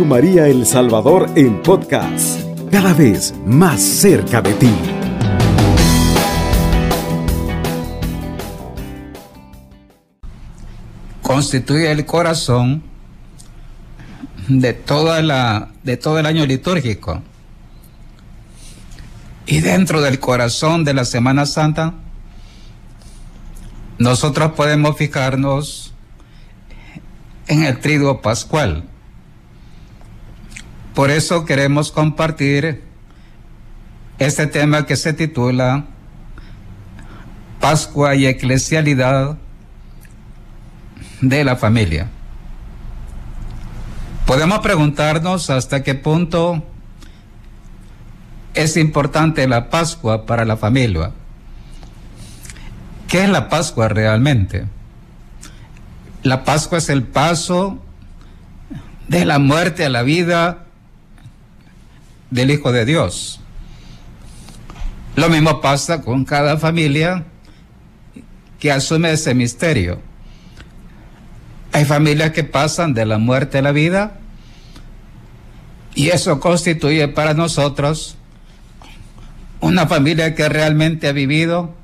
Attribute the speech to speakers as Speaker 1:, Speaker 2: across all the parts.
Speaker 1: María El Salvador en podcast, cada vez más cerca de ti.
Speaker 2: Constituye el corazón de, toda la, de todo el año litúrgico. Y dentro del corazón de la Semana Santa, nosotros podemos fijarnos en el triduo pascual. Por eso queremos compartir este tema que se titula Pascua y Eclesialidad de la familia. Podemos preguntarnos hasta qué punto es importante la Pascua para la familia. ¿Qué es la Pascua realmente? La Pascua es el paso de la muerte a la vida del Hijo de Dios. Lo mismo pasa con cada familia que asume ese misterio. Hay familias que pasan de la muerte a la vida y eso constituye para nosotros una familia que realmente ha vivido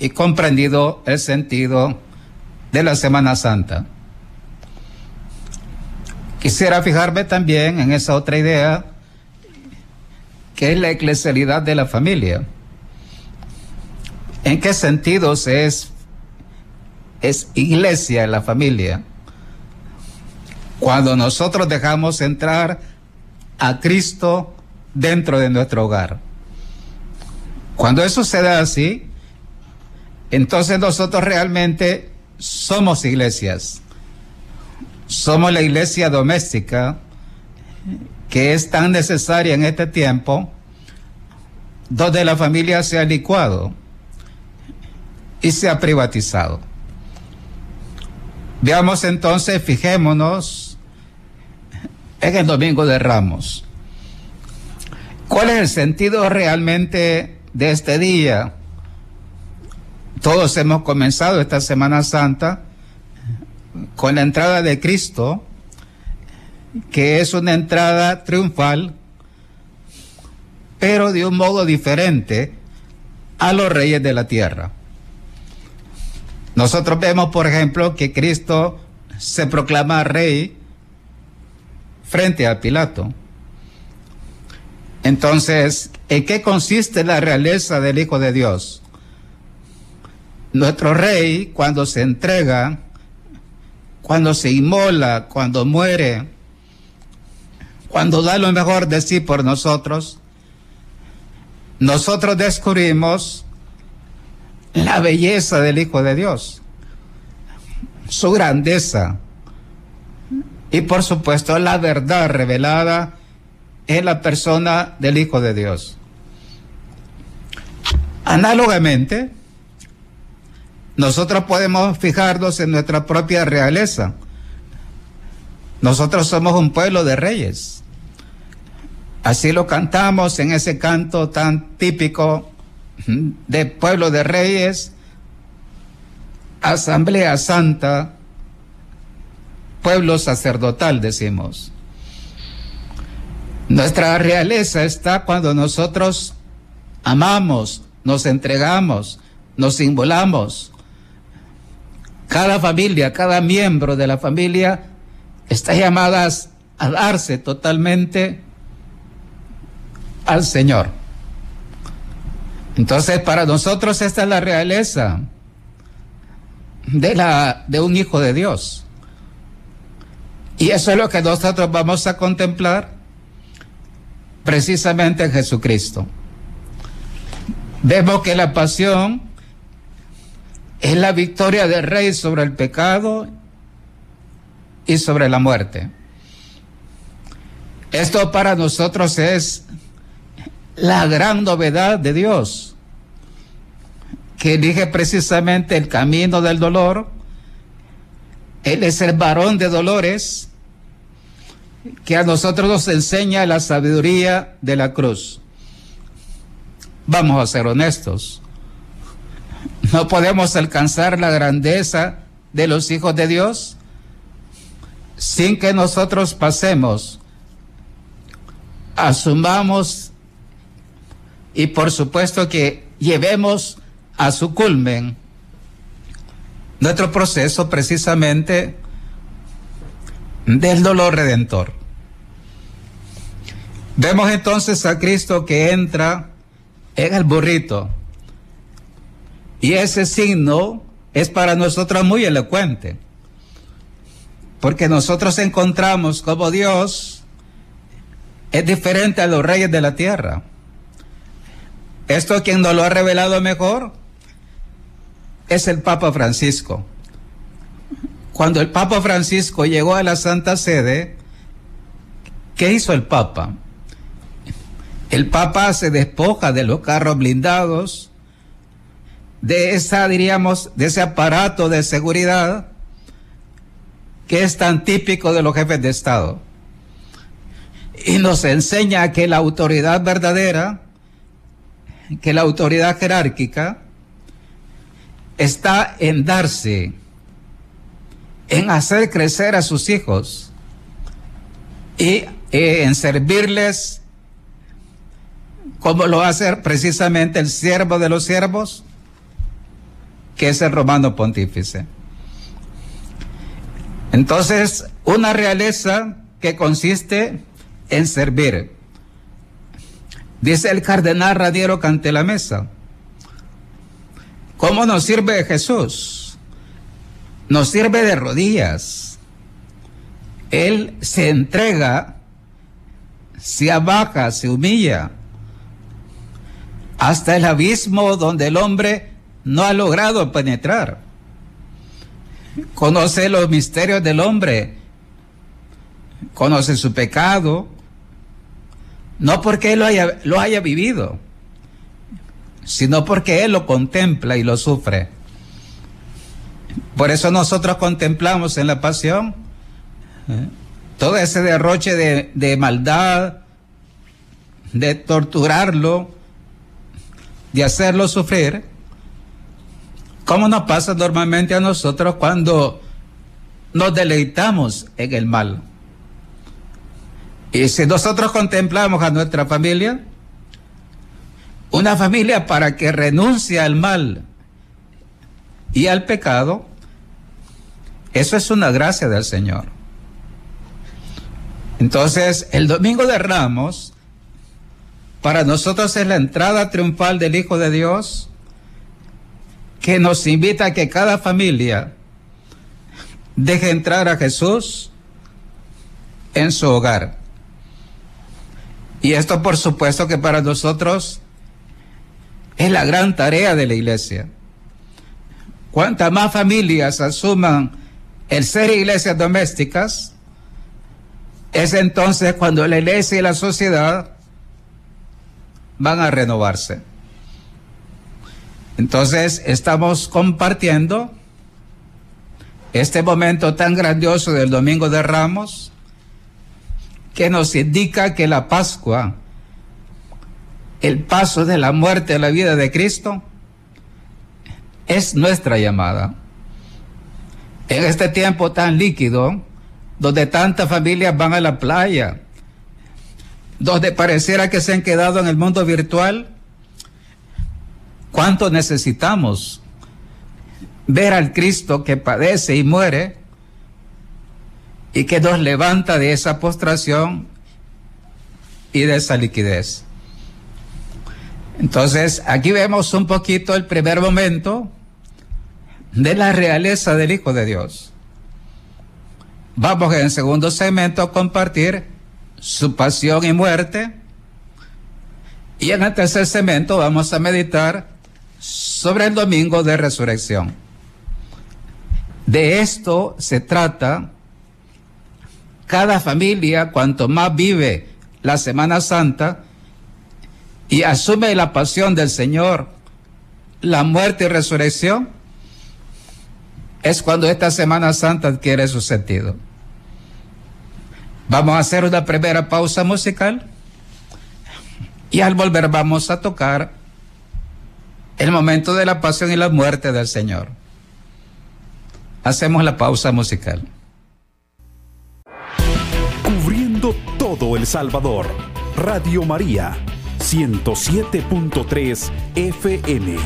Speaker 2: y comprendido el sentido de la Semana Santa. Quisiera fijarme también en esa otra idea, que es la eclesialidad de la familia. ¿En qué sentido es, es iglesia la familia? Cuando nosotros dejamos entrar a Cristo dentro de nuestro hogar. Cuando eso se da así, entonces nosotros realmente somos iglesias. Somos la iglesia doméstica que es tan necesaria en este tiempo, donde la familia se ha licuado y se ha privatizado. Veamos entonces, fijémonos en el Domingo de Ramos. ¿Cuál es el sentido realmente de este día? Todos hemos comenzado esta Semana Santa con la entrada de Cristo, que es una entrada triunfal, pero de un modo diferente a los reyes de la tierra. Nosotros vemos, por ejemplo, que Cristo se proclama rey frente a Pilato. Entonces, ¿en qué consiste la realeza del Hijo de Dios? Nuestro rey, cuando se entrega, cuando se inmola, cuando muere, cuando da lo mejor de sí por nosotros, nosotros descubrimos la belleza del Hijo de Dios, su grandeza y por supuesto la verdad revelada en la persona del Hijo de Dios. Análogamente, nosotros podemos fijarnos en nuestra propia realeza. Nosotros somos un pueblo de reyes. Así lo cantamos en ese canto tan típico de pueblo de reyes, asamblea santa, pueblo sacerdotal, decimos. Nuestra realeza está cuando nosotros amamos, nos entregamos, nos involamos, cada familia, cada miembro de la familia está llamada a darse totalmente al Señor. Entonces, para nosotros esta es la realeza de, la, de un hijo de Dios. Y eso es lo que nosotros vamos a contemplar precisamente en Jesucristo. Vemos que la pasión es la victoria del rey sobre el pecado y sobre la muerte. Esto para nosotros es la gran novedad de Dios, que elige precisamente el camino del dolor. Él es el varón de dolores que a nosotros nos enseña la sabiduría de la cruz. Vamos a ser honestos. No podemos alcanzar la grandeza de los hijos de Dios sin que nosotros pasemos, asumamos y por supuesto que llevemos a su culmen nuestro proceso precisamente del dolor redentor. Vemos entonces a Cristo que entra en el burrito y ese signo es para nosotros muy elocuente, porque nosotros encontramos como Dios es diferente a los reyes de la tierra. Esto quien nos lo ha revelado mejor es el Papa Francisco. Cuando el Papa Francisco llegó a la Santa Sede, ¿qué hizo el Papa? El Papa se despoja de los carros blindados, de esa, diríamos, de ese aparato de seguridad que es tan típico de los jefes de Estado. Y nos enseña que la autoridad verdadera, que la autoridad jerárquica, está en darse, en hacer crecer a sus hijos y eh, en servirles como lo hace precisamente el siervo de los siervos, que es el romano pontífice. Entonces, una realeza que consiste en servir. Dice el cardenal Radiero Cantelamesa, ¿cómo nos sirve Jesús? Nos sirve de rodillas. Él se entrega, se abaja, se humilla hasta el abismo donde el hombre no ha logrado penetrar. Conoce los misterios del hombre, conoce su pecado, no porque él lo haya, lo haya vivido, sino porque él lo contempla y lo sufre. Por eso nosotros contemplamos en la pasión ¿eh? todo ese derroche de, de maldad, de torturarlo, de hacerlo sufrir, ¿cómo nos pasa normalmente a nosotros cuando nos deleitamos en el mal? Y si nosotros contemplamos a nuestra familia, una familia para que renuncie al mal y al pecado, eso es una gracia del Señor. Entonces, el domingo de Ramos para nosotros es la entrada triunfal del Hijo de Dios que nos invita a que cada familia deje entrar a Jesús en su hogar. Y esto por supuesto que para nosotros es la gran tarea de la iglesia. Cuantas más familias asuman el ser iglesias domésticas, es entonces cuando la iglesia y la sociedad van a renovarse. Entonces estamos compartiendo este momento tan grandioso del Domingo de Ramos que nos indica que la Pascua, el paso de la muerte a la vida de Cristo, es nuestra llamada. En este tiempo tan líquido, donde tantas familias van a la playa, donde pareciera que se han quedado en el mundo virtual, ¿cuánto necesitamos ver al Cristo que padece y muere y que nos levanta de esa postración y de esa liquidez? Entonces, aquí vemos un poquito el primer momento de la realeza del Hijo de Dios. Vamos en el segundo segmento a compartir su pasión y muerte. Y en el tercer segmento vamos a meditar sobre el domingo de resurrección. De esto se trata cada familia, cuanto más vive la Semana Santa y asume la pasión del Señor, la muerte y resurrección, es cuando esta Semana Santa adquiere su sentido. Vamos a hacer una primera pausa musical y al volver vamos a tocar el momento de la pasión y la muerte del Señor. Hacemos la pausa musical.
Speaker 1: uniendo todo El Salvador. Radio María, 107.3 FM.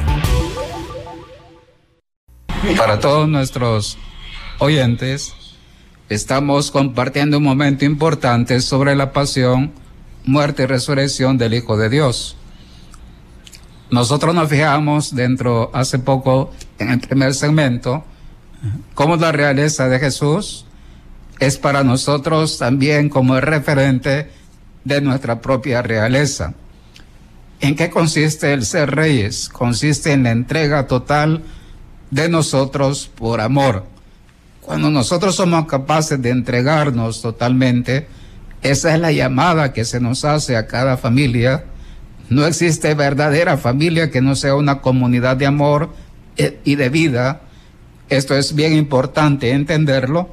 Speaker 2: Para todos nuestros oyentes, estamos compartiendo un momento importante sobre la pasión, muerte y resurrección del Hijo de Dios. Nosotros nos fijamos dentro, hace poco, en el primer segmento, cómo la realeza de Jesús es para nosotros también como el referente de nuestra propia realeza. ¿En qué consiste el ser reyes? Consiste en la entrega total de nosotros por amor. Cuando nosotros somos capaces de entregarnos totalmente, esa es la llamada que se nos hace a cada familia. No existe verdadera familia que no sea una comunidad de amor eh, y de vida. Esto es bien importante entenderlo.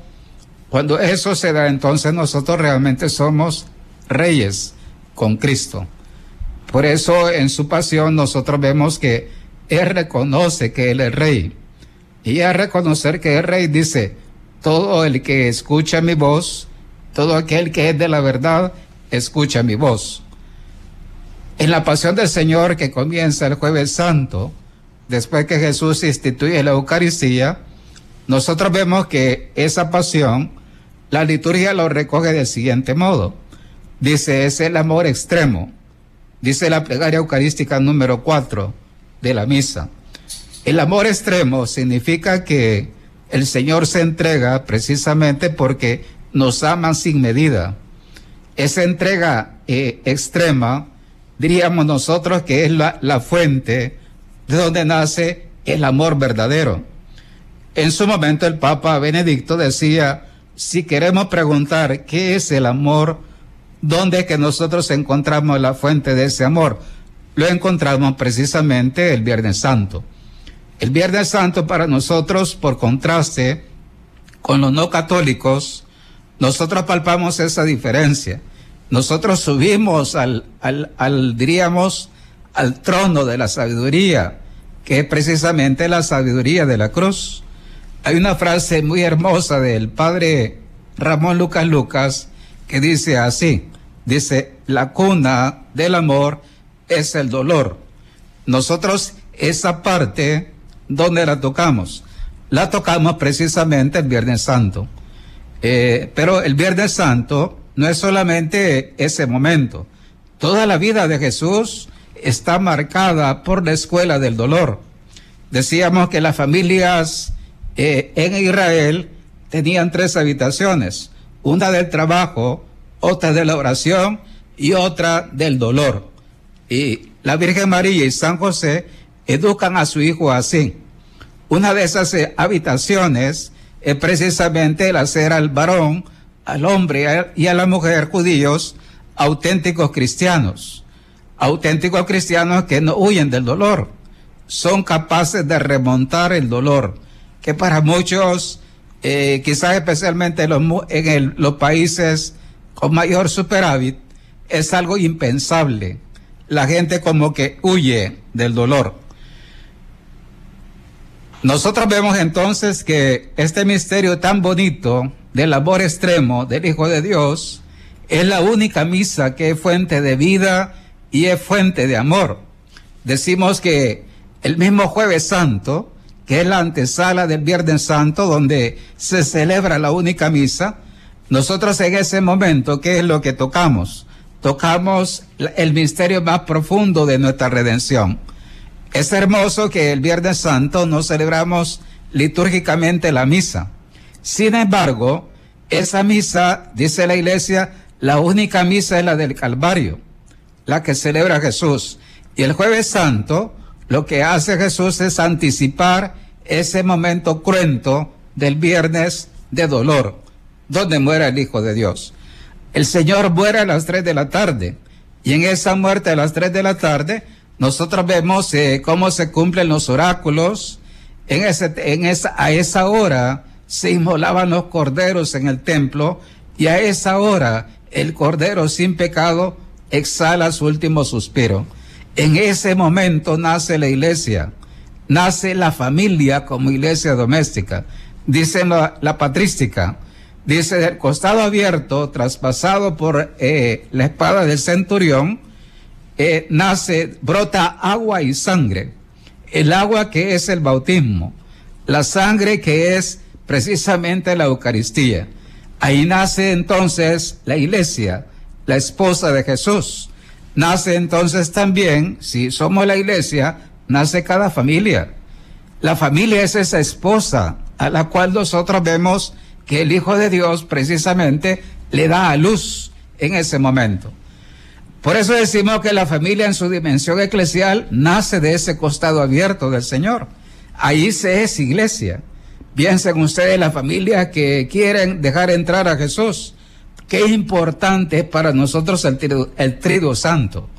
Speaker 2: Cuando eso se da, entonces nosotros realmente somos reyes con Cristo. Por eso en su pasión nosotros vemos que Él reconoce que Él es rey. Y al reconocer que es rey dice, todo el que escucha mi voz, todo aquel que es de la verdad, escucha mi voz. En la pasión del Señor que comienza el jueves santo, después que Jesús instituye la Eucaristía, nosotros vemos que esa pasión, la liturgia lo recoge del siguiente modo. Dice, es el amor extremo. Dice la plegaria eucarística número 4 de la misa. El amor extremo significa que el Señor se entrega precisamente porque nos ama sin medida. Esa entrega eh, extrema, diríamos nosotros que es la, la fuente de donde nace el amor verdadero. En su momento el Papa Benedicto decía, si queremos preguntar qué es el amor, ¿dónde es que nosotros encontramos la fuente de ese amor? Lo encontramos precisamente el Viernes Santo. El Viernes Santo para nosotros, por contraste con los no católicos, nosotros palpamos esa diferencia. Nosotros subimos al, al, al, diríamos, al trono de la sabiduría, que es precisamente la sabiduría de la cruz. Hay una frase muy hermosa del padre Ramón Lucas Lucas que dice así, dice, la cuna del amor es el dolor. Nosotros esa parte ¿Dónde la tocamos? La tocamos precisamente el Viernes Santo. Eh, pero el Viernes Santo no es solamente ese momento. Toda la vida de Jesús está marcada por la escuela del dolor. Decíamos que las familias eh, en Israel tenían tres habitaciones, una del trabajo, otra de la oración y otra del dolor. Y la Virgen María y San José educan a su hijo así. Una de esas eh, habitaciones es precisamente el hacer al varón, al hombre y a la mujer judíos auténticos cristianos. Auténticos cristianos que no huyen del dolor. Son capaces de remontar el dolor, que para muchos, eh, quizás especialmente en, los, en los países con mayor superávit, es algo impensable. La gente como que huye del dolor. Nosotros vemos entonces que este misterio tan bonito del amor extremo del Hijo de Dios es la única misa que es fuente de vida y es fuente de amor. Decimos que el mismo jueves santo, que es la antesala del Viernes Santo, donde se celebra la única misa, nosotros en ese momento, ¿qué es lo que tocamos? Tocamos el misterio más profundo de nuestra redención es hermoso que el Viernes Santo no celebramos litúrgicamente la misa. Sin embargo, esa misa, dice la iglesia, la única misa es la del Calvario, la que celebra Jesús. Y el jueves santo, lo que hace Jesús es anticipar ese momento cruento del viernes de dolor, donde muere el Hijo de Dios. El Señor muere a las tres de la tarde, y en esa muerte a las tres de la tarde, nosotros vemos eh, cómo se cumplen los oráculos. En en esa, a esa hora se inmolaban los corderos en el templo y a esa hora el cordero sin pecado exhala su último suspiro. En ese momento nace la iglesia, nace la familia como iglesia doméstica. Dice la, patrística, Dice, del costado abierto, traspasado por eh, la espada del centurión, eh, nace, brota agua y sangre. El agua que es el bautismo, la sangre que es precisamente la Eucaristía. Ahí nace entonces la iglesia, la esposa de Jesús. Nace entonces también, si somos la iglesia, nace cada familia. La familia es esa esposa a la cual nosotros vemos que el Hijo de Dios precisamente le da a luz en ese momento. Por eso decimos que la familia en su dimensión eclesial nace de ese costado abierto del Señor. Ahí se es iglesia. Piensen ustedes la familia que quieren dejar entrar a Jesús. Qué importante para nosotros el trido santo.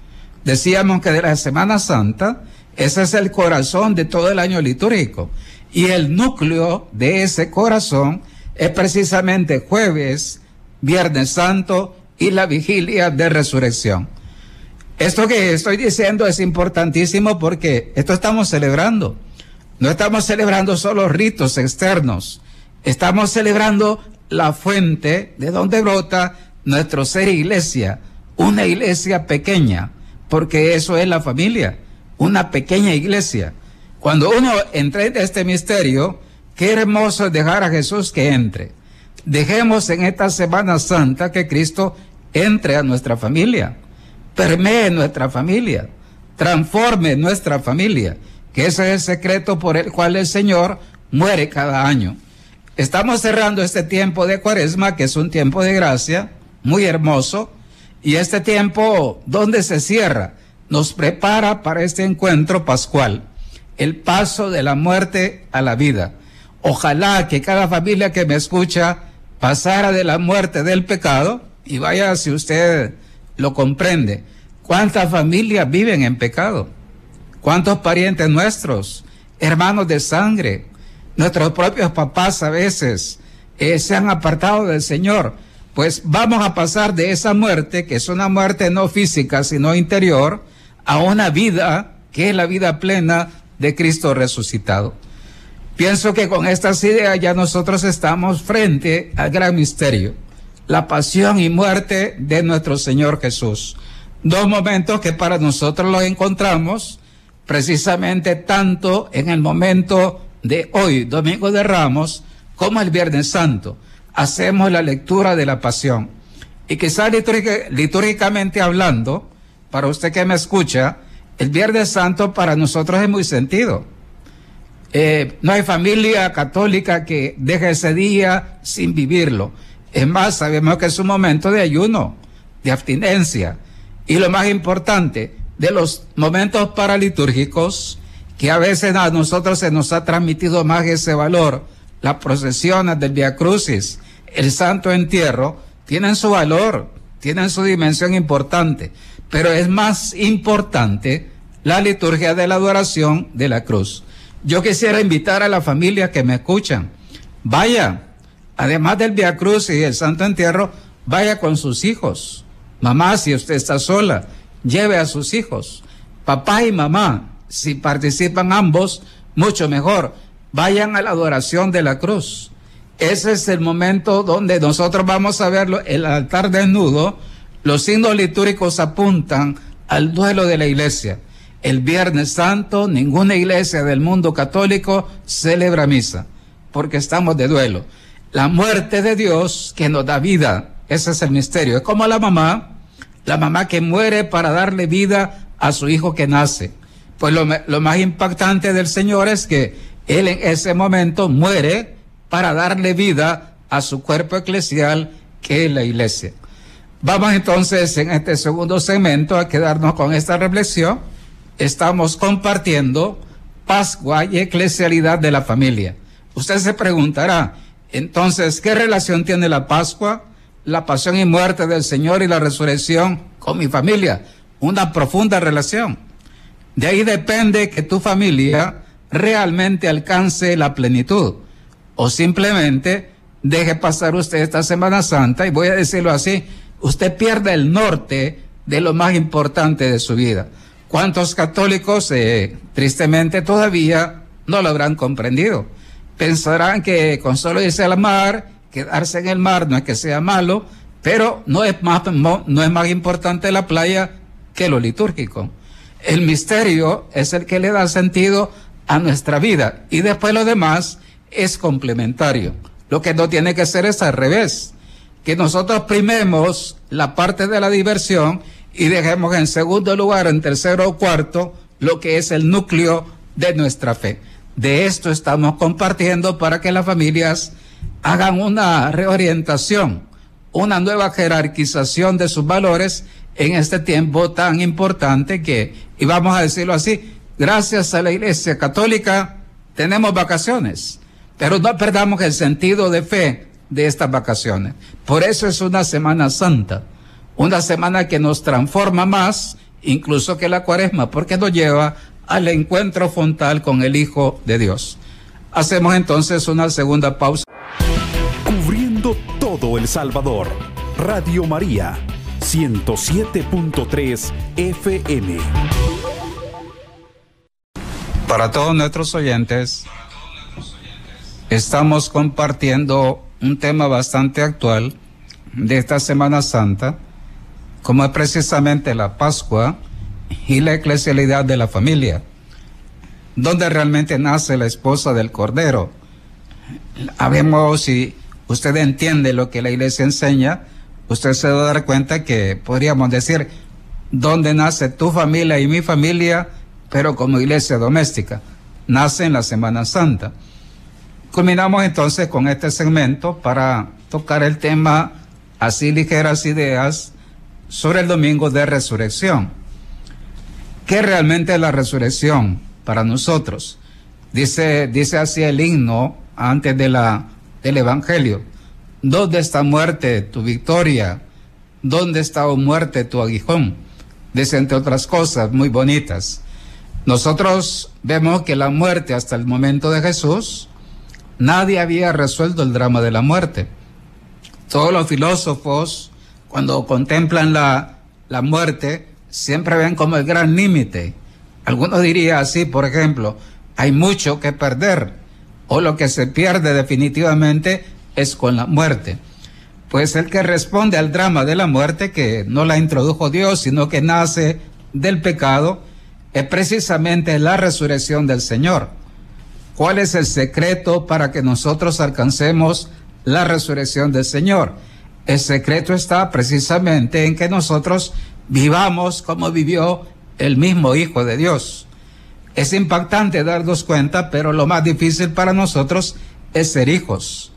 Speaker 2: Decíamos que de la Semana Santa, ese es el corazón de todo el año litúrgico. Y el núcleo de ese corazón es precisamente jueves, viernes santo y la vigilia de resurrección. Esto que estoy diciendo es importantísimo porque esto estamos celebrando. No estamos celebrando solo ritos externos, estamos celebrando la fuente de donde brota nuestro ser iglesia, una iglesia pequeña, porque eso es la familia, una pequeña iglesia. Cuando uno entra en este misterio, qué hermoso es dejar a Jesús que entre. Dejemos en esta Semana Santa que Cristo entre a nuestra familia, permee nuestra familia, transforme nuestra familia que ese es el secreto por el cual el Señor muere cada año. Estamos cerrando este tiempo de cuaresma, que es un tiempo de gracia, muy hermoso, y este tiempo donde se cierra nos prepara para este encuentro pascual, el paso de la muerte a la vida. Ojalá que cada familia que me escucha pasara de la muerte del pecado, y vaya si usted lo comprende, ¿cuántas familias viven en pecado? ¿Cuántos parientes nuestros, hermanos de sangre, nuestros propios papás a veces eh, se han apartado del Señor? Pues vamos a pasar de esa muerte, que es una muerte no física, sino interior, a una vida que es la vida plena de Cristo resucitado. Pienso que con estas ideas ya nosotros estamos frente al gran misterio, la pasión y muerte de nuestro Señor Jesús. Dos momentos que para nosotros los encontramos precisamente tanto en el momento de hoy, Domingo de Ramos, como el Viernes Santo. Hacemos la lectura de la pasión. Y quizá litúrgicamente hablando, para usted que me escucha, el Viernes Santo para nosotros es muy sentido. Eh, no hay familia católica que deje ese día sin vivirlo. Es más, sabemos que es un momento de ayuno, de abstinencia. Y lo más importante, de los momentos paralitúrgicos, que a veces a nosotros se nos ha transmitido más ese valor. Las procesiones del Via Crucis, el Santo Entierro, tienen su valor, tienen su dimensión importante, pero es más importante la liturgia de la adoración de la cruz. Yo quisiera invitar a la familia que me escuchan, vaya, además del Via Crucis y el Santo Entierro, vaya con sus hijos. Mamá, si usted está sola, lleve a sus hijos. Papá y mamá, si participan ambos, mucho mejor. Vayan a la adoración de la cruz. Ese es el momento donde nosotros vamos a verlo, el altar desnudo. Los signos litúrgicos apuntan al duelo de la iglesia. El Viernes Santo, ninguna iglesia del mundo católico celebra misa, porque estamos de duelo. La muerte de Dios que nos da vida, ese es el misterio. Es como la mamá la mamá que muere para darle vida a su hijo que nace. Pues lo, lo, más impactante del Señor es que Él en ese momento muere para darle vida a su cuerpo eclesial, que es la iglesia. Vamos entonces en este segundo segmento a quedarnos con esta reflexión. Estamos compartiendo Pascua y eclesialidad de la familia. Usted se preguntará, entonces, ¿qué relación tiene la Pascua la pasión y muerte del Señor y la resurrección con mi familia. Una profunda relación. De ahí depende que tu familia realmente alcance la plenitud. O simplemente deje pasar usted esta Semana Santa y voy a decirlo así, usted pierde el norte de lo más importante de su vida. ¿Cuántos católicos eh, tristemente todavía no lo habrán comprendido? Pensarán que con solo irse al mar quedarse en el mar no es que sea malo, pero no es más, no, es más importante la playa que lo litúrgico. El misterio es el que le da sentido a nuestra vida y después lo demás es complementario. Lo que no tiene que ser es al revés, que nosotros primemos la parte de la diversión y dejemos en segundo lugar, en tercero o cuarto, lo que es el núcleo de nuestra fe. De esto estamos compartiendo para que las familias hagan una reorientación, una nueva jerarquización de sus valores en este tiempo tan importante que, y vamos a decirlo así, gracias a la Iglesia Católica tenemos vacaciones, pero no perdamos el sentido de fe de estas vacaciones. Por eso es una Semana Santa, una semana que nos transforma más incluso que la cuaresma, porque nos lleva al encuentro frontal con el Hijo de Dios. Hacemos entonces una segunda pausa.
Speaker 1: Todo El Salvador. Radio María, 107.3 FM.
Speaker 2: Para todos nuestros oyentes, estamos compartiendo un tema bastante actual de esta Semana Santa, como es precisamente la Pascua y la eclesialidad de la familia, donde realmente nace la esposa del Cordero. Habemos, si usted entiende lo que la iglesia enseña, usted se va a dar cuenta que podríamos decir, donde nace tu familia y mi familia, pero como iglesia doméstica, nace en la Semana Santa. Culminamos entonces con este segmento para tocar el tema así ligeras ideas sobre el domingo de resurrección. ¿Qué realmente es la resurrección para nosotros? Dice, dice así el himno antes de la, del Evangelio. ¿Dónde está muerte tu victoria? ¿Dónde está oh muerte tu aguijón? Dice entre otras cosas muy bonitas. Nosotros vemos que la muerte hasta el momento de Jesús, nadie había resuelto el drama de la muerte. Todos los filósofos, cuando contemplan la, la muerte, siempre ven como el gran límite. Algunos dirían así, por ejemplo, hay mucho que perder, o lo que se pierde definitivamente es con la muerte. Pues el que responde al drama de la muerte, que no la introdujo Dios, sino que nace del pecado, es precisamente la resurrección del Señor. ¿Cuál es el secreto para que nosotros alcancemos la resurrección del Señor? El secreto está precisamente en que nosotros vivamos como vivió el mismo Hijo de Dios. Es impactante darnos cuenta, pero lo más difícil para nosotros es ser hijos.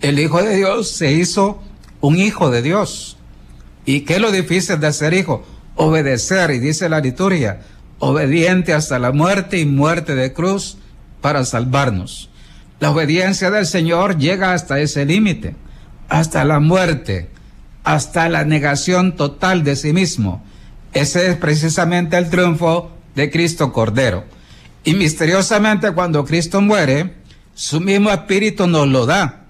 Speaker 2: El Hijo de Dios se hizo un Hijo de Dios. ¿Y qué es lo difícil de ser hijo? Obedecer, y dice la liturgia, obediente hasta la muerte y muerte de cruz para salvarnos. La obediencia del Señor llega hasta ese límite, hasta la muerte hasta la negación total de sí mismo. Ese es precisamente el triunfo de Cristo Cordero. Y misteriosamente cuando Cristo muere, su mismo espíritu nos lo da.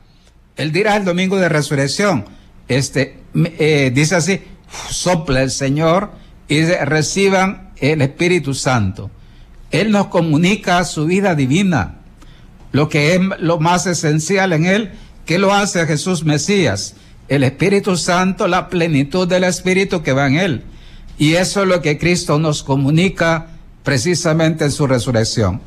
Speaker 2: Él dirá el domingo de resurrección, este, eh, dice así, sopla el Señor y reciban el Espíritu Santo. Él nos comunica su vida divina, lo que es lo más esencial en Él, que lo hace Jesús Mesías el Espíritu Santo, la plenitud del Espíritu que va en él. Y eso es lo que Cristo nos comunica precisamente en su resurrección.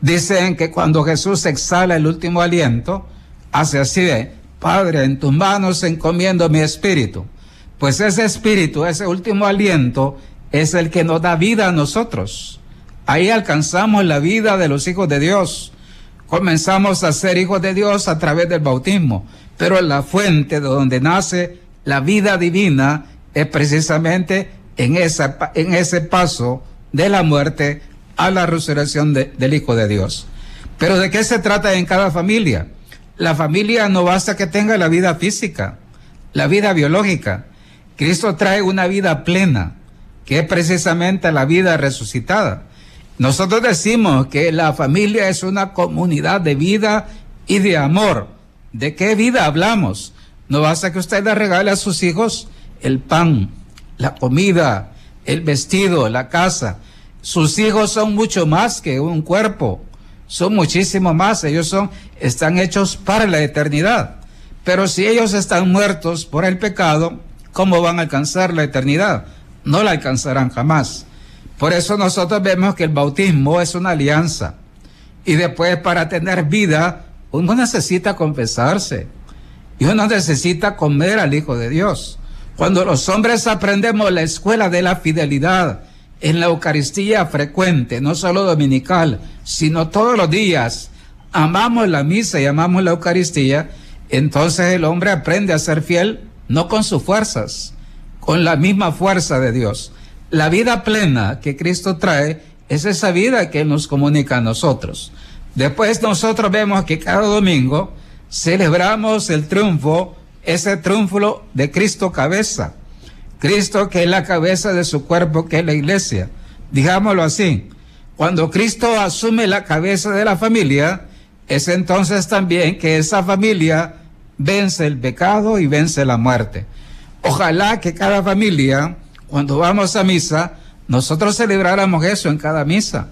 Speaker 2: Dicen que cuando Jesús exhala el último aliento, hace así de, Padre, en tus manos encomiendo mi espíritu. Pues ese espíritu, ese último aliento, es el que nos da vida a nosotros. Ahí alcanzamos la vida de los hijos de Dios. Comenzamos a ser hijos de Dios a través del bautismo pero la fuente de donde nace la vida divina es precisamente en, en ese paso de la muerte a la resurrección del Hijo de Dios. Pero ¿de qué se trata en cada familia? La familia no basta que tenga la vida física, la vida biológica. Cristo trae una vida plena, que es precisamente la vida resucitada. Nosotros decimos que la familia es una comunidad de vida y de amor ¿De qué vida hablamos? No basta que usted le regale a sus hijos el pan, la comida, el vestido, la casa. Sus hijos son mucho más que un cuerpo. Son muchísimo más. Ellos son, están hechos para la eternidad. Pero si ellos están muertos por el pecado, ¿cómo van a alcanzar la eternidad? No la alcanzarán jamás. Por eso nosotros vemos que el bautismo es una alianza. Y después para tener vida, uno necesita confesarse. Y uno necesita comer al Hijo de Dios. Cuando los hombres aprendemos la escuela de la fidelidad en la Eucaristía frecuente, no solo dominical, sino todos los días, amamos la misa y amamos la Eucaristía, entonces el hombre aprende a ser fiel no con sus fuerzas, con la misma fuerza de Dios. La vida plena que Cristo trae es esa vida que nos comunica a nosotros. Después nosotros vemos que cada domingo celebramos el triunfo, ese triunfo de Cristo cabeza. Cristo que es la cabeza de su cuerpo, que es la iglesia. Digámoslo así. Cuando Cristo asume la cabeza de la familia, es entonces también que esa familia vence el pecado y vence la muerte. Ojalá que cada familia, cuando vamos a misa, nosotros celebráramos eso en cada misa.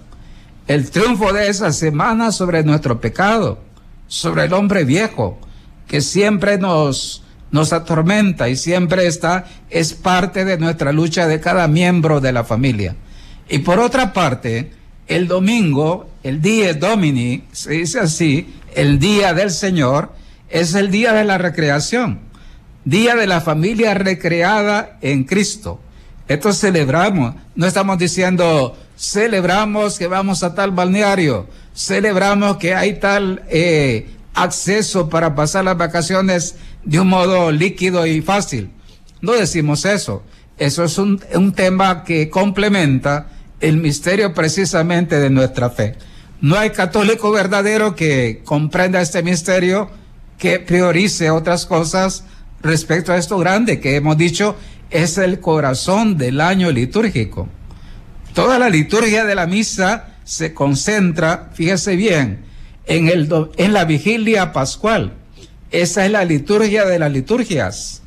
Speaker 2: El triunfo de esa semana sobre nuestro pecado, sobre el hombre viejo, que siempre nos, nos atormenta y siempre está, es parte de nuestra lucha de cada miembro de la familia. Y por otra parte, el domingo, el día Domini, se dice así, el día del Señor, es el día de la recreación, día de la familia recreada en Cristo. Esto celebramos, no estamos diciendo celebramos que vamos a tal balneario, celebramos que hay tal eh, acceso para pasar las vacaciones de un modo líquido y fácil. No decimos eso. Eso es un, un tema que complementa el misterio precisamente de nuestra fe. No hay católico verdadero que comprenda este misterio que priorice otras cosas respecto a esto grande que hemos dicho es el corazón del año litúrgico. Toda la liturgia de la misa se concentra, fíjese bien, en, el, en la vigilia pascual. Esa es la liturgia de las liturgias.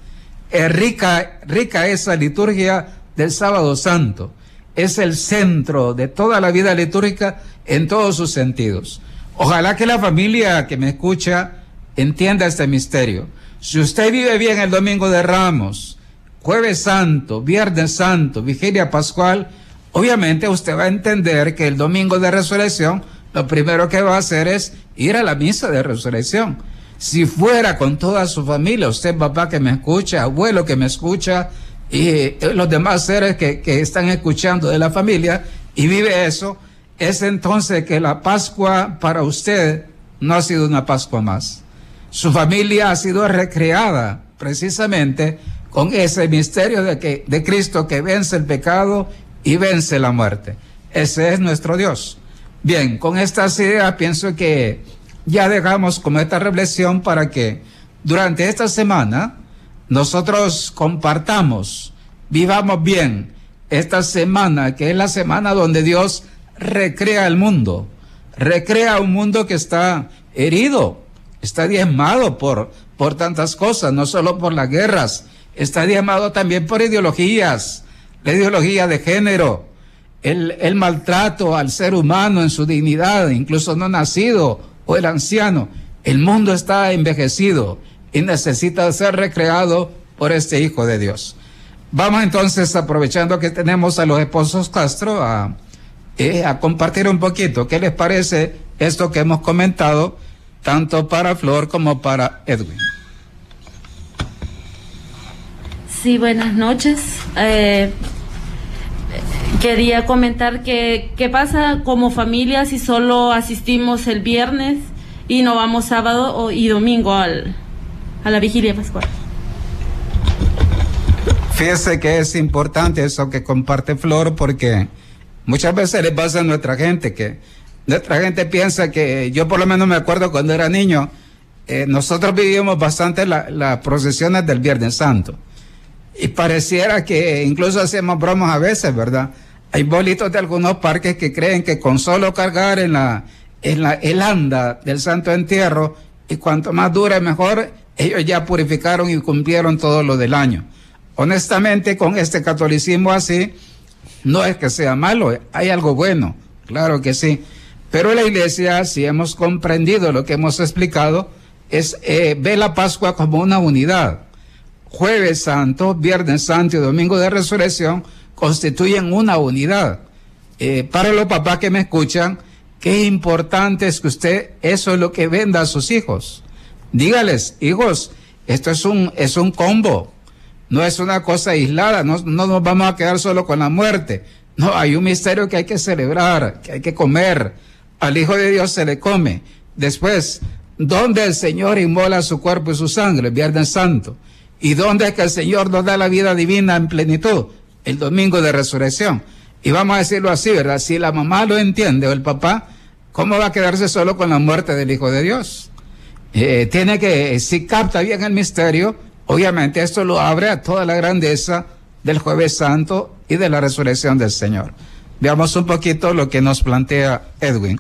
Speaker 2: Es rica, rica esa liturgia del sábado santo. Es el centro de toda la vida litúrgica en todos sus sentidos. Ojalá que la familia que me escucha entienda este misterio. Si usted vive bien el domingo de Ramos, jueves santo, viernes santo, vigilia pascual, obviamente usted va a entender que el domingo de resurrección lo primero que va a hacer es ir a la misa de resurrección. Si fuera con toda su familia, usted papá que me escucha, abuelo que me escucha y eh, los demás seres que, que están escuchando de la familia y vive eso, es entonces que la Pascua para usted no ha sido una Pascua más. Su familia ha sido recreada precisamente con ese misterio de, que, de Cristo que vence el pecado y vence la muerte. Ese es nuestro Dios. Bien, con estas ideas pienso que ya dejamos como esta reflexión para que durante esta semana nosotros compartamos, vivamos bien esta semana, que es la semana donde Dios recrea el mundo, recrea un mundo que está herido, está diezmado por, por tantas cosas, no solo por las guerras, está diezmado también por ideologías, la ideología de género, el, el maltrato al ser humano en su dignidad, incluso no nacido o el anciano. El mundo está envejecido y necesita ser recreado por este Hijo de Dios. Vamos entonces, aprovechando que tenemos a los esposos Castro, a, eh, compartir un poquito. ¿Qué les parece esto que hemos comentado? tanto para Flor como para Edwin.
Speaker 3: Sí, buenas noches. Eh, quería comentar que qué pasa como familia si solo asistimos el viernes y no vamos sábado y domingo al, a la vigilia pascual.
Speaker 2: Fíjese que es importante eso que comparte Flor porque muchas veces le pasa a nuestra gente que nuestra gente piensa que, yo por lo menos me acuerdo cuando era niño, eh, nosotros vivíamos bastante las procesiones del Viernes Santo. Y pareciera que incluso hacemos bromas a veces, ¿verdad? Hay bolitos de algunos parques que creen que con solo cargar en la, en la el anda del Santo Entierro, y cuanto más dure mejor, ellos ya purificaron y cumplieron todo lo del año. Honestamente, con este catolicismo así, no es que sea malo, hay algo bueno, claro que sí. Pero la iglesia, si hemos comprendido lo que hemos explicado, es, eh, ve la Pascua como una unidad. Jueves Santo, Viernes Santo y Domingo de Resurrección constituyen una unidad. Eh, para los papás que me escuchan, qué importante es que usted eso es lo que venda a sus hijos. Dígales, hijos, esto es un, es un combo, no es una cosa aislada, no, no nos vamos a quedar solo con la muerte. No, hay un misterio que hay que celebrar, que hay que comer. Al Hijo de Dios se le come. Después, ¿dónde el Señor inmola su cuerpo y su sangre? El Viernes Santo. ¿Y dónde es que el Señor nos da la vida divina en plenitud? El domingo de resurrección. Y vamos a decirlo así, ¿verdad? Si la mamá lo entiende o el papá, ¿cómo va a quedarse solo con la muerte del Hijo de Dios? Eh, tiene que, si capta bien el misterio, obviamente esto lo abre a toda la grandeza del jueves santo y de la resurrección del Señor. Veamos un poquito lo que nos plantea Edwin.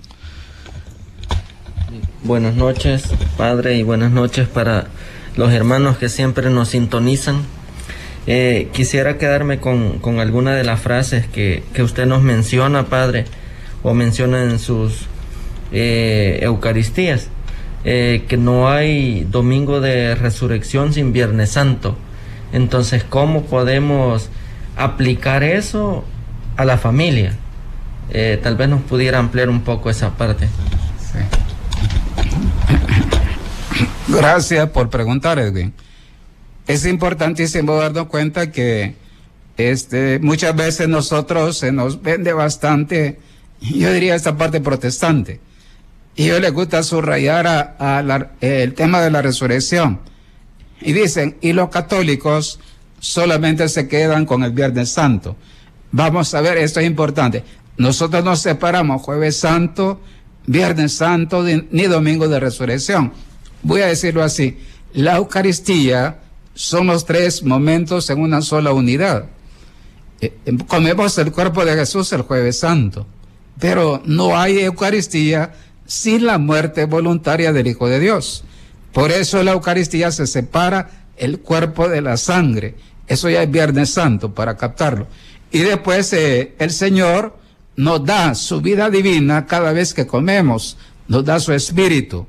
Speaker 4: Buenas noches, Padre, y buenas noches para los hermanos que siempre nos sintonizan. Eh, quisiera quedarme con, con alguna de las frases que, que, usted nos menciona, Padre, o menciona en sus eh, Eucaristías, eh, que no hay domingo de resurrección sin Viernes Santo. Entonces, ¿cómo podemos aplicar eso a la familia? Eh, tal vez nos pudiera ampliar un poco esa parte.
Speaker 2: Gracias por preguntar, Edwin. Es importantísimo darnos cuenta que este, muchas veces nosotros se nos vende bastante, yo diría esta parte protestante. Y yo les gusta subrayar el tema de la resurrección. Y dicen, y los católicos solamente se quedan con el Viernes Santo. Vamos a ver, esto es importante. Nosotros nos separamos jueves santo, viernes santo, ni domingo de resurrección. Voy a decirlo así. La Eucaristía son los tres momentos en una sola unidad. Eh, em, comemos el cuerpo de Jesús el jueves santo, pero no hay Eucaristía sin la muerte voluntaria del Hijo de Dios. Por eso la Eucaristía se separa el cuerpo de la sangre. Eso ya es Viernes Santo para captarlo. Y después eh, el Señor nos da su vida divina cada vez que comemos, nos da su espíritu.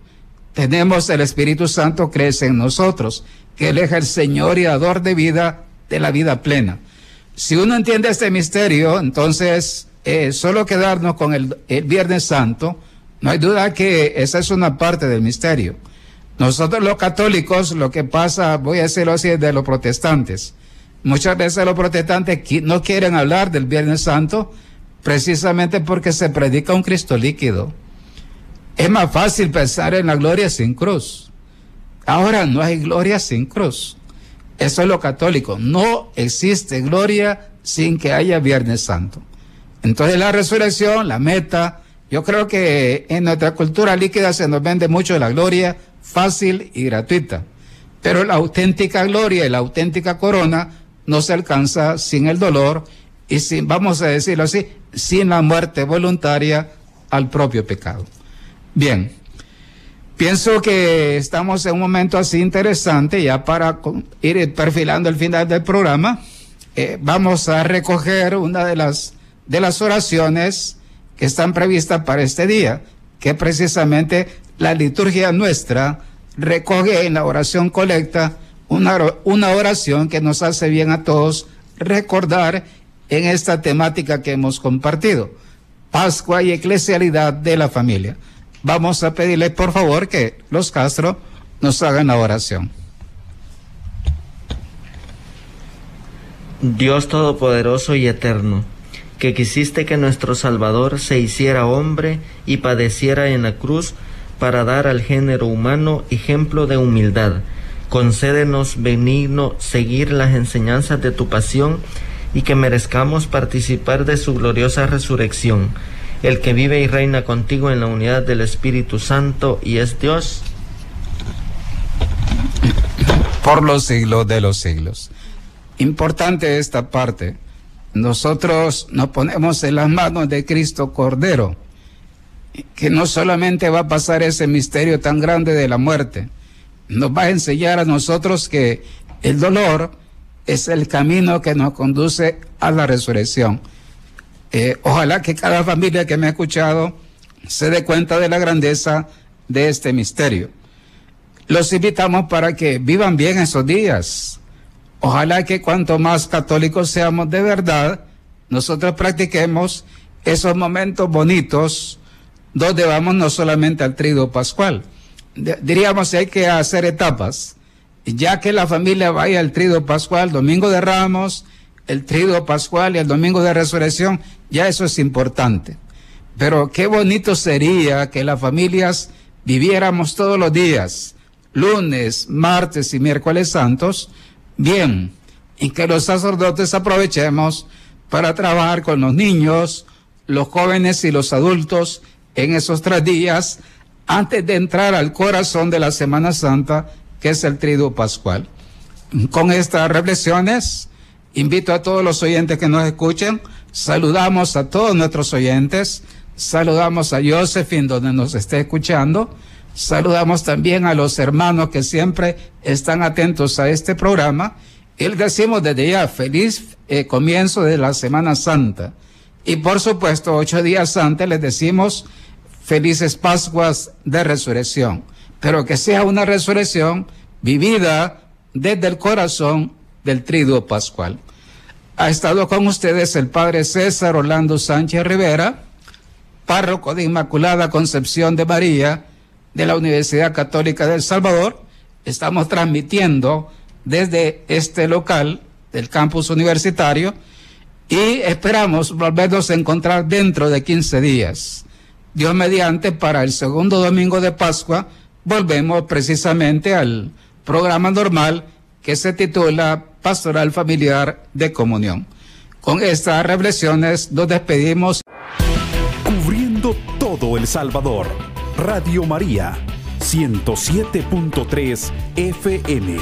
Speaker 2: Tenemos el Espíritu Santo crece en nosotros, que Él es el Señor y dador de vida, de la vida plena. Si uno entiende este misterio, entonces eh, solo quedarnos con el, el Viernes Santo, no hay duda que esa es una parte del misterio. Nosotros los católicos, lo que pasa, voy a decirlo así, de los protestantes. Muchas veces los protestantes no quieren hablar del Viernes Santo precisamente porque se predica un Cristo líquido. Es más fácil pensar en la gloria sin cruz. Ahora no hay gloria sin cruz. Eso es lo católico. No existe gloria sin que haya Viernes Santo. Entonces la resurrección, la meta, yo creo que en nuestra cultura líquida se nos vende mucho la gloria fácil y gratuita. Pero la auténtica gloria y la auténtica corona no se alcanza sin el dolor y sin, vamos a decirlo así, sin la muerte voluntaria al propio pecado. Bien, pienso que estamos en un momento así interesante ya para ir perfilando el final del programa. Eh, vamos a recoger una de las, de las oraciones que están previstas para este día, que precisamente la liturgia nuestra recoge en la oración colecta una, una oración que nos hace bien a todos recordar en esta temática que hemos compartido, Pascua y eclesialidad de la familia. Vamos a pedirle por favor que los Castro nos hagan la oración.
Speaker 4: Dios Todopoderoso y Eterno, que quisiste que nuestro Salvador se hiciera hombre y padeciera en la cruz para dar al género humano ejemplo de humildad. Concédenos benigno seguir las enseñanzas de tu pasión y que merezcamos participar de su gloriosa resurrección. El que vive y reina contigo en la unidad del Espíritu Santo y es Dios.
Speaker 2: Por los siglos de los siglos. Importante esta parte. Nosotros nos ponemos en las manos de Cristo Cordero, que no solamente va a pasar ese misterio tan grande de la muerte, nos va a enseñar a nosotros que el dolor es el camino que nos conduce a la resurrección. Eh, ojalá que cada familia que me ha escuchado se dé cuenta de la grandeza de este misterio. los invitamos para que vivan bien esos días. Ojalá que cuanto más católicos seamos de verdad, nosotros practiquemos esos momentos bonitos donde vamos no solamente al trigo pascual. Diríamos que hay que hacer etapas, ya que la familia vaya al trido pascual, domingo de ramos, el trido pascual y el domingo de resurrección, ya eso es importante. Pero qué bonito sería que las familias viviéramos todos los días, lunes, martes y miércoles santos, bien, y que los sacerdotes aprovechemos para trabajar con los niños, los jóvenes y los adultos en esos tres días antes de entrar al corazón de la Semana Santa, que es el triduo pascual. Con estas reflexiones, invito a todos los oyentes que nos escuchen, saludamos a todos nuestros oyentes, saludamos a Josephine donde nos esté escuchando, saludamos también a los hermanos que siempre están atentos a este programa y les decimos desde ya feliz eh, comienzo de la Semana Santa. Y por supuesto, ocho días antes les decimos felices Pascuas de resurrección, pero que sea una resurrección vivida desde el corazón del triduo pascual. Ha estado con ustedes el padre César Orlando Sánchez Rivera, párroco de Inmaculada Concepción de María de la Universidad Católica del Salvador. Estamos transmitiendo desde este local del campus universitario y esperamos volvernos a encontrar dentro de 15 días. Dios mediante, para el segundo domingo de Pascua, volvemos precisamente al programa normal que se titula Pastoral Familiar de Comunión. Con estas reflexiones nos despedimos.
Speaker 1: Cubriendo todo El Salvador, Radio María, 107.3 FM.